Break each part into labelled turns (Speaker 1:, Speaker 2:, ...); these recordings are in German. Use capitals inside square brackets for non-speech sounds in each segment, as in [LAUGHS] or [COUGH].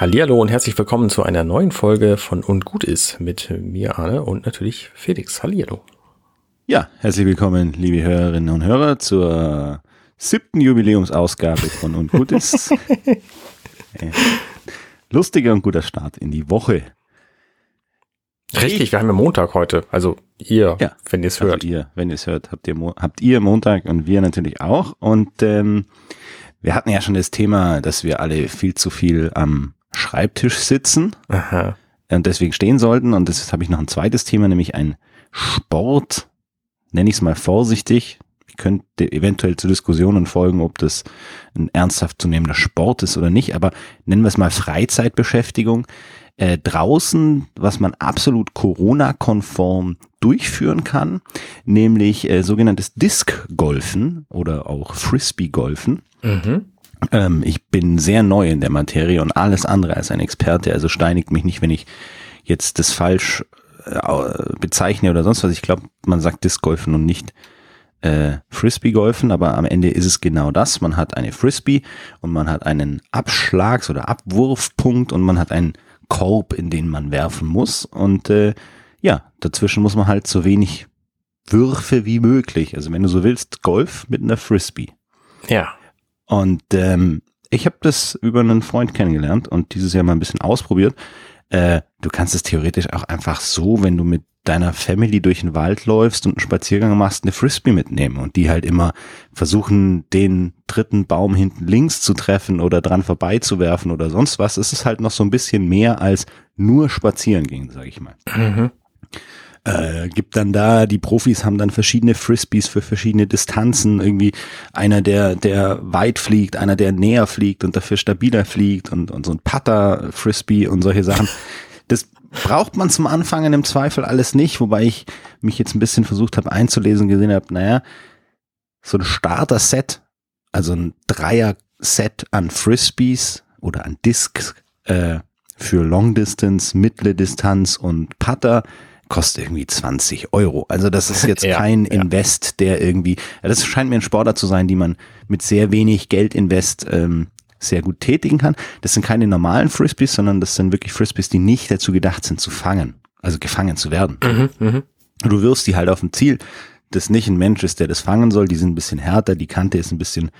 Speaker 1: Hallihallo und herzlich willkommen zu einer neuen Folge von Und gut ist mit mir Arne und natürlich Felix. Hallihallo.
Speaker 2: Ja, herzlich willkommen, liebe Hörerinnen und Hörer, zur siebten Jubiläumsausgabe von Und gut ist. [LAUGHS] Äh, lustiger und guter Start in die Woche.
Speaker 1: Richtig, wir haben ja Montag heute. Also ihr,
Speaker 2: Ja,
Speaker 1: wenn ihr es
Speaker 2: Also
Speaker 1: hört.
Speaker 2: ihr, wenn ihr es hört, habt ihr, habt ihr Montag und wir natürlich auch. Und ähm, wir hatten ja schon das Thema, dass wir alle viel zu viel am Schreibtisch sitzen
Speaker 1: Aha.
Speaker 2: und deswegen stehen sollten. Und das habe ich noch ein zweites Thema, nämlich ein Sport, nenne ich es mal vorsichtig. Ich könnte eventuell zu Diskussionen folgen, ob das ein ernsthaft zu nehmender Sport ist oder nicht, aber nennen wir es mal Freizeitbeschäftigung. Äh, draußen, was man absolut Corona-konform durchführen kann, nämlich äh, sogenanntes Disc-Golfen oder auch Frisbee-Golfen.
Speaker 1: Mhm.
Speaker 2: Ähm, ich bin sehr neu in der Materie und alles andere als ein Experte, also steinigt mich nicht, wenn ich jetzt das falsch äh, bezeichne oder sonst was. Ich glaube, man sagt Discgolfen und nicht äh, Frisbee-Golfen, aber am Ende ist es genau das. Man hat eine Frisbee und man hat einen Abschlags- oder Abwurfpunkt und man hat einen Korb, in den man werfen muss. Und äh, ja, dazwischen muss man halt so wenig Würfe wie möglich. Also wenn du so willst, Golf mit einer Frisbee.
Speaker 1: Ja.
Speaker 2: Und ähm, ich habe das über einen Freund kennengelernt und dieses Jahr mal ein bisschen ausprobiert. Äh, du kannst es theoretisch auch einfach so, wenn du mit deiner Family durch den Wald läufst und einen Spaziergang machst, eine Frisbee mitnehmen und die halt immer versuchen, den dritten Baum hinten links zu treffen oder dran vorbeizuwerfen oder sonst was. Es ist halt noch so ein bisschen mehr als nur spazieren gehen, sag ich mal.
Speaker 1: Mhm.
Speaker 2: Äh, gibt dann da, die Profis haben dann verschiedene Frisbees für verschiedene Distanzen. Irgendwie einer, der, der weit fliegt, einer, der näher fliegt und dafür stabiler fliegt und, und so ein Putter-Frisbee und solche Sachen. Das braucht man zum Anfangen im Zweifel alles nicht, wobei ich mich jetzt ein bisschen versucht habe einzulesen, gesehen habe, naja, so ein Starter-Set, also ein Dreier-Set an Frisbees oder an Discs äh, für Long Distance, mittlere Distanz und Putter kostet irgendwie 20 Euro. Also das ist jetzt [LAUGHS]
Speaker 1: Ja,
Speaker 2: kein
Speaker 1: ja.
Speaker 2: Invest, der irgendwie, das scheint mir ein Sportler zu sein, die man mit sehr wenig Geld invest ähm, sehr gut tätigen kann. Das sind keine normalen Frisbees, sondern das sind wirklich Frisbees, die nicht dazu gedacht sind zu fangen, also gefangen zu werden.
Speaker 1: Mhm. Mhm.
Speaker 2: Du wirfst die halt auf ein Ziel, das nicht ein Mensch ist, der das fangen soll. Die sind ein bisschen härter, die Kante ist ein bisschen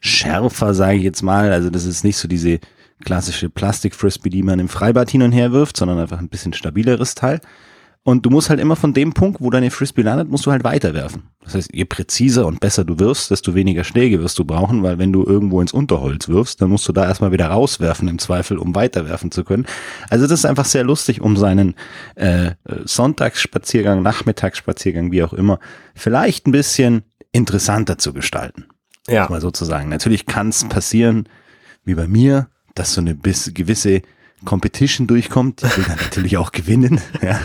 Speaker 2: schärfer, sage ich jetzt mal. Also das ist nicht so diese klassische Plastik-Frisbee, die man im Freibad hin und her wirft, sondern einfach ein bisschen stabileres Teil. Und du musst halt immer von dem Punkt, wo deine Frisbee landet, musst du halt weiterwerfen. Das heißt, je präziser und besser du wirfst, desto weniger Schläge wirst du brauchen, weil wenn du irgendwo ins Unterholz wirfst, dann musst du da erstmal wieder rauswerfen im Zweifel, um weiterwerfen zu können. Also das ist einfach sehr lustig, um seinen äh, Sonntagsspaziergang, Nachmittagsspaziergang, wie auch immer, vielleicht ein bisschen interessanter zu gestalten
Speaker 1: Ja.
Speaker 2: mal sozusagen. Natürlich kann es passieren, wie bei mir, dass so eine gewisse Competition durchkommt. Ich will dann natürlich auch gewinnen. [LAUGHS] Ja,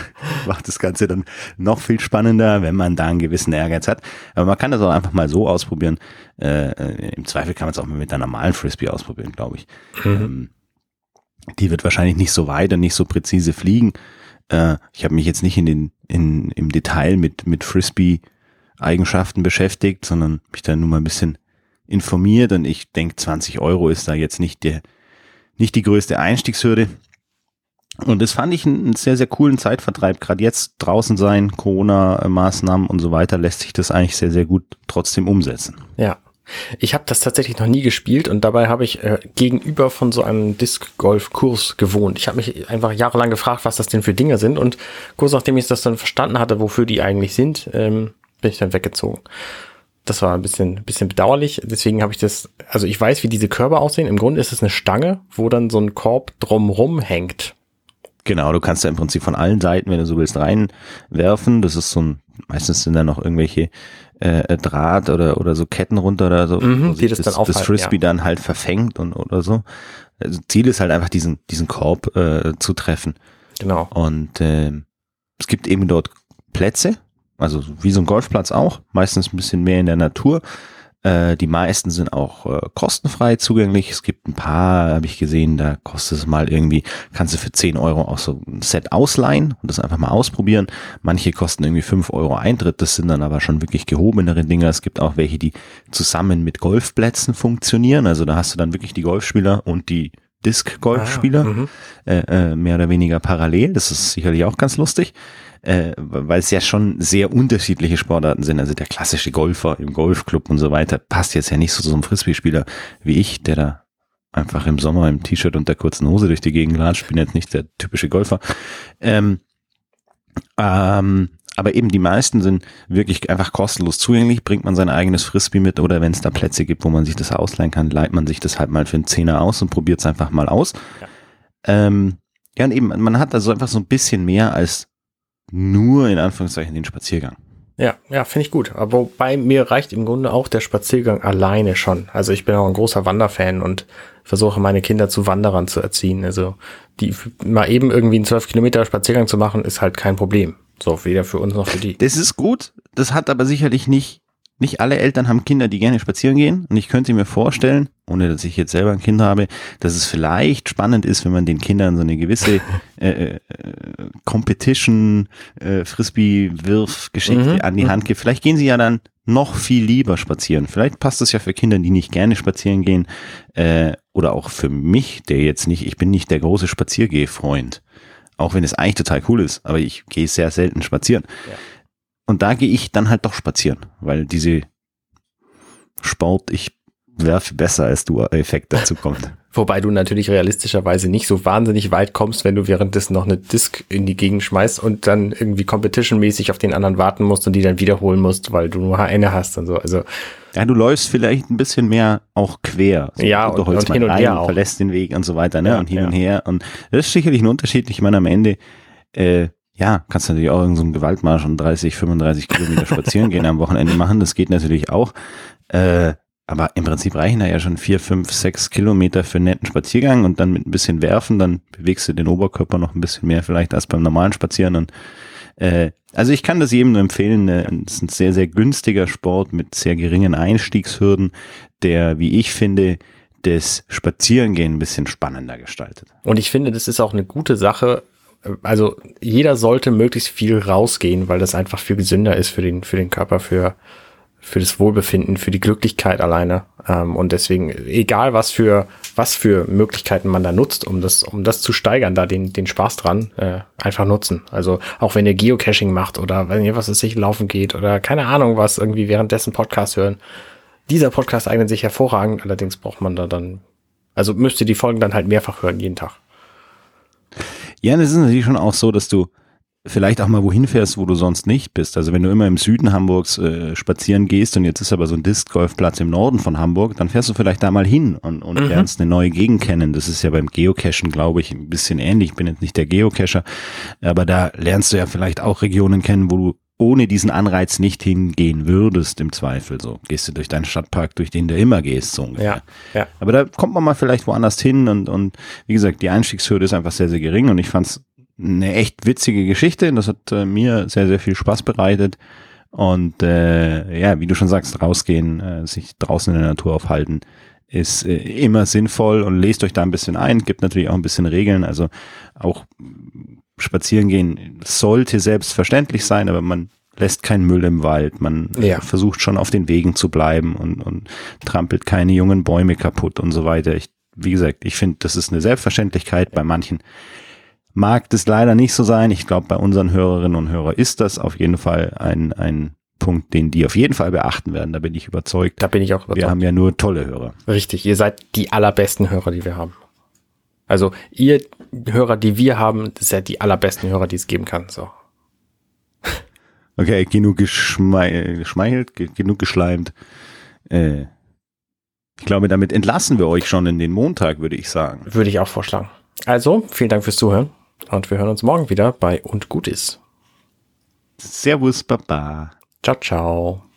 Speaker 2: macht das Ganze dann noch viel spannender, wenn man da einen gewissen Ehrgeiz hat. Aber man kann das auch einfach mal so ausprobieren. Äh, Im Zweifel kann man es auch mal mit einer normalen Frisbee ausprobieren, glaube ich. Ähm, die wird wahrscheinlich nicht so weit und nicht so präzise fliegen. Äh, ich habe mich jetzt nicht in den, in, im Detail mit, mit Frisbee-Eigenschaften beschäftigt, sondern mich da nur mal ein bisschen informiert und ich denke, 20 Euro ist da jetzt nicht der, nicht die größte Einstiegshürde. Und das fand ich einen sehr, sehr coolen Zeitvertreib. Gerade jetzt draußen sein, Corona-Maßnahmen und so weiter, lässt sich das eigentlich sehr, sehr gut trotzdem umsetzen.
Speaker 1: Ja. Ich habe das tatsächlich noch nie gespielt und dabei habe ich äh, gegenüber von so einem Disc-Golf-Kurs gewohnt. Ich habe mich einfach jahrelang gefragt, was das denn für Dinge sind und kurz nachdem ich das dann verstanden hatte, wofür die eigentlich sind, ähm, bin ich dann weggezogen. Das war ein bisschen, bisschen bedauerlich. Deswegen habe ich das, also ich weiß, wie diese Körper aussehen. Im Grunde ist es eine Stange, wo dann so ein Korb drumrum hängt.
Speaker 2: Genau, du kannst da im Prinzip von allen Seiten, wenn du so willst, reinwerfen. Das ist so ein, meistens sind da noch irgendwelche äh, Draht oder oder so Ketten runter oder so,
Speaker 1: Mhm, die das
Speaker 2: das,
Speaker 1: dann
Speaker 2: das
Speaker 1: aufhalten,
Speaker 2: Frisbee
Speaker 1: ja.
Speaker 2: dann halt verfängt und oder so. Also Ziel ist halt einfach diesen diesen Korb äh, zu treffen.
Speaker 1: Genau.
Speaker 2: Und äh, es gibt eben dort Plätze, also wie so ein Golfplatz auch, meistens ein bisschen mehr in der Natur. Äh, die meisten sind auch äh, kostenfrei zugänglich. Es gibt ein paar, habe ich gesehen, da kostet es mal irgendwie, kannst du für 10 Euro auch so ein Set ausleihen und das einfach mal ausprobieren. Manche kosten irgendwie 5 Euro Eintritt, das sind dann aber schon wirklich gehobenere Dinger. Es gibt auch welche, die zusammen mit Golfplätzen funktionieren. Also da hast du dann wirklich die Golfspieler und die Disc-Golf-Spieler,
Speaker 1: Ah, mhm.
Speaker 2: äh, äh, mehr oder weniger parallel. Das ist sicherlich auch ganz lustig, äh, weil es ja schon sehr unterschiedliche Sportarten sind. Also der klassische Golfer im Golfclub und so weiter passt jetzt ja nicht so zu so einem Frisbee-Spieler wie ich, der da einfach im Sommer im T-Shirt und der kurzen Hose durch die Gegend latscht. Ich bin jetzt nicht der typische Golfer. Ähm, ähm, aber eben die meisten sind wirklich einfach kostenlos zugänglich. Bringt man sein eigenes Frisbee mit oder wenn es da Plätze gibt, wo man sich das ausleihen kann, leiht man sich das halt mal für einen Zehner aus und probiert es einfach mal aus.
Speaker 1: Ja.
Speaker 2: Ähm, ja, und eben, man hat also einfach so ein bisschen mehr als nur in Anführungszeichen den Spaziergang.
Speaker 1: Ja, ja, finde ich gut. Aber wobei mir reicht im Grunde auch der Spaziergang alleine schon. Also ich bin auch ein großer Wanderfan und versuche meine Kinder zu Wanderern zu erziehen. Also die mal eben irgendwie einen 12 Kilometer Spaziergang zu machen, ist halt kein Problem. So, weder für uns noch für die.
Speaker 2: Das ist gut. Das hat aber sicherlich nicht, nicht alle Eltern haben Kinder, die gerne spazieren gehen. Und ich könnte mir vorstellen, ohne dass ich jetzt selber ein Kind habe, dass es vielleicht spannend ist, wenn man den Kindern so eine gewisse [LAUGHS] äh, äh, Competition, äh, Frisbee-Wirf-Geschichte
Speaker 1: Mhm.
Speaker 2: an die Hand gibt. Vielleicht gehen sie ja dann noch viel lieber spazieren. Vielleicht passt das ja für Kinder, die nicht gerne spazieren gehen. Äh, oder auch für mich, der jetzt nicht, ich bin nicht der große Spaziergeh-Freund. Auch wenn es eigentlich total cool ist, aber ich gehe sehr selten spazieren.
Speaker 1: Ja.
Speaker 2: Und da gehe ich dann halt doch spazieren, weil diese Sport, ich werfe besser als du Effekt dazu kommt. [LAUGHS]
Speaker 1: Wobei du natürlich realistischerweise nicht so wahnsinnig weit kommst, wenn du währenddessen noch eine Disk in die Gegend schmeißt und dann irgendwie competitionmäßig auf den anderen warten musst und die dann wiederholen musst, weil du nur eine hast und so. Also
Speaker 2: Ja, du läufst vielleicht ein bisschen mehr auch quer. So,
Speaker 1: Ja,
Speaker 2: du
Speaker 1: und- und hin und her auch.
Speaker 2: verlässt den Weg und so weiter, ne?
Speaker 1: Ja,
Speaker 2: und hin
Speaker 1: ja.
Speaker 2: und her. Und das ist sicherlich ein Unterschied. Ich meine, am Ende, äh, ja, kannst du natürlich auch in so einem Gewaltmarsch um 30, 35 Kilometer spazieren gehen am Wochenende machen. Das geht natürlich auch. Äh, aber im Prinzip reichen da ja schon vier, fünf, sechs Kilometer für einen netten Spaziergang und dann mit ein bisschen Werfen, dann bewegst du den Oberkörper noch ein bisschen mehr vielleicht als beim normalen Spazieren. Und, äh, also ich kann das jedem nur empfehlen. Äh, Es ist ein sehr, sehr günstiger Sport mit sehr geringen Einstiegshürden, der, wie ich finde, das Spazierengehen ein bisschen spannender gestaltet.
Speaker 1: Und ich finde, das ist auch eine gute Sache. Also jeder sollte möglichst viel rausgehen, weil das einfach viel gesünder ist für den, für den Körper, für, für das Wohlbefinden, für die Glücklichkeit alleine. Ähm, und deswegen, egal was für, was für Möglichkeiten man da nutzt, um das, um das zu steigern, da den, den Spaß dran, äh, einfach nutzen. Also auch wenn ihr Geocaching macht oder wenn ihr was es sich laufen geht oder keine Ahnung was, irgendwie währenddessen Podcast hören. Dieser Podcast eignet sich hervorragend, allerdings braucht man da dann, also müsst ihr die Folgen dann halt mehrfach hören, jeden Tag.
Speaker 2: Ja, das ist natürlich schon auch so, dass du vielleicht auch mal wohin fährst, wo du sonst nicht bist. Also wenn du immer im Süden Hamburgs äh, spazieren gehst und jetzt ist aber so ein Disc-Golfplatz im Norden von Hamburg, dann fährst du vielleicht da mal hin und, und
Speaker 1: Mhm.
Speaker 2: lernst eine neue Gegend kennen. Das ist ja beim Geocachen, glaube ich, ein bisschen ähnlich. Ich bin jetzt nicht der Geocacher, aber da lernst du ja vielleicht auch Regionen kennen, wo du ohne diesen Anreiz nicht hingehen würdest im Zweifel. So gehst du durch deinen Stadtpark, durch den du immer gehst, so ungefähr.
Speaker 1: Ja, ja.
Speaker 2: Aber da kommt man mal vielleicht woanders hin und, und wie gesagt, die Einstiegshürde ist einfach sehr, sehr gering und ich fand's eine echt witzige Geschichte. Das hat äh, mir sehr, sehr viel Spaß bereitet. Und äh, ja, wie du schon sagst, rausgehen, äh, sich draußen in der Natur aufhalten, ist äh, immer sinnvoll und lest euch da ein bisschen ein. Gibt natürlich auch ein bisschen Regeln. Also auch mm, spazieren gehen sollte selbstverständlich sein, aber man lässt keinen Müll im Wald. Man
Speaker 1: Ja.
Speaker 2: versucht schon auf den Wegen zu bleiben und, und trampelt keine jungen Bäume kaputt und so weiter. Ich, wie gesagt, ich finde, das ist eine Selbstverständlichkeit. Bei manchen mag das leider nicht so sein. Ich glaube, bei unseren Hörerinnen und Hörern ist das auf jeden Fall ein, ein Punkt, den die auf jeden Fall beachten werden. Da bin ich überzeugt.
Speaker 1: Da bin ich auch
Speaker 2: Wir
Speaker 1: überzeugt.
Speaker 2: haben ja nur tolle Hörer.
Speaker 1: Richtig, ihr seid die allerbesten Hörer, die wir haben. Also ihr Hörer, die wir haben, das sind die allerbesten Hörer, die es geben kann. So.
Speaker 2: Okay, genug geschmei geschmeichelt, ge genug geschleimt. Äh, ich glaube, damit entlassen wir euch schon in den Montag, würde ich sagen.
Speaker 1: Würde ich auch vorschlagen. Also, vielen Dank fürs Zuhören und wir hören uns morgen wieder bei Und gut ist.
Speaker 2: Servus, Baba.
Speaker 1: Ciao, ciao.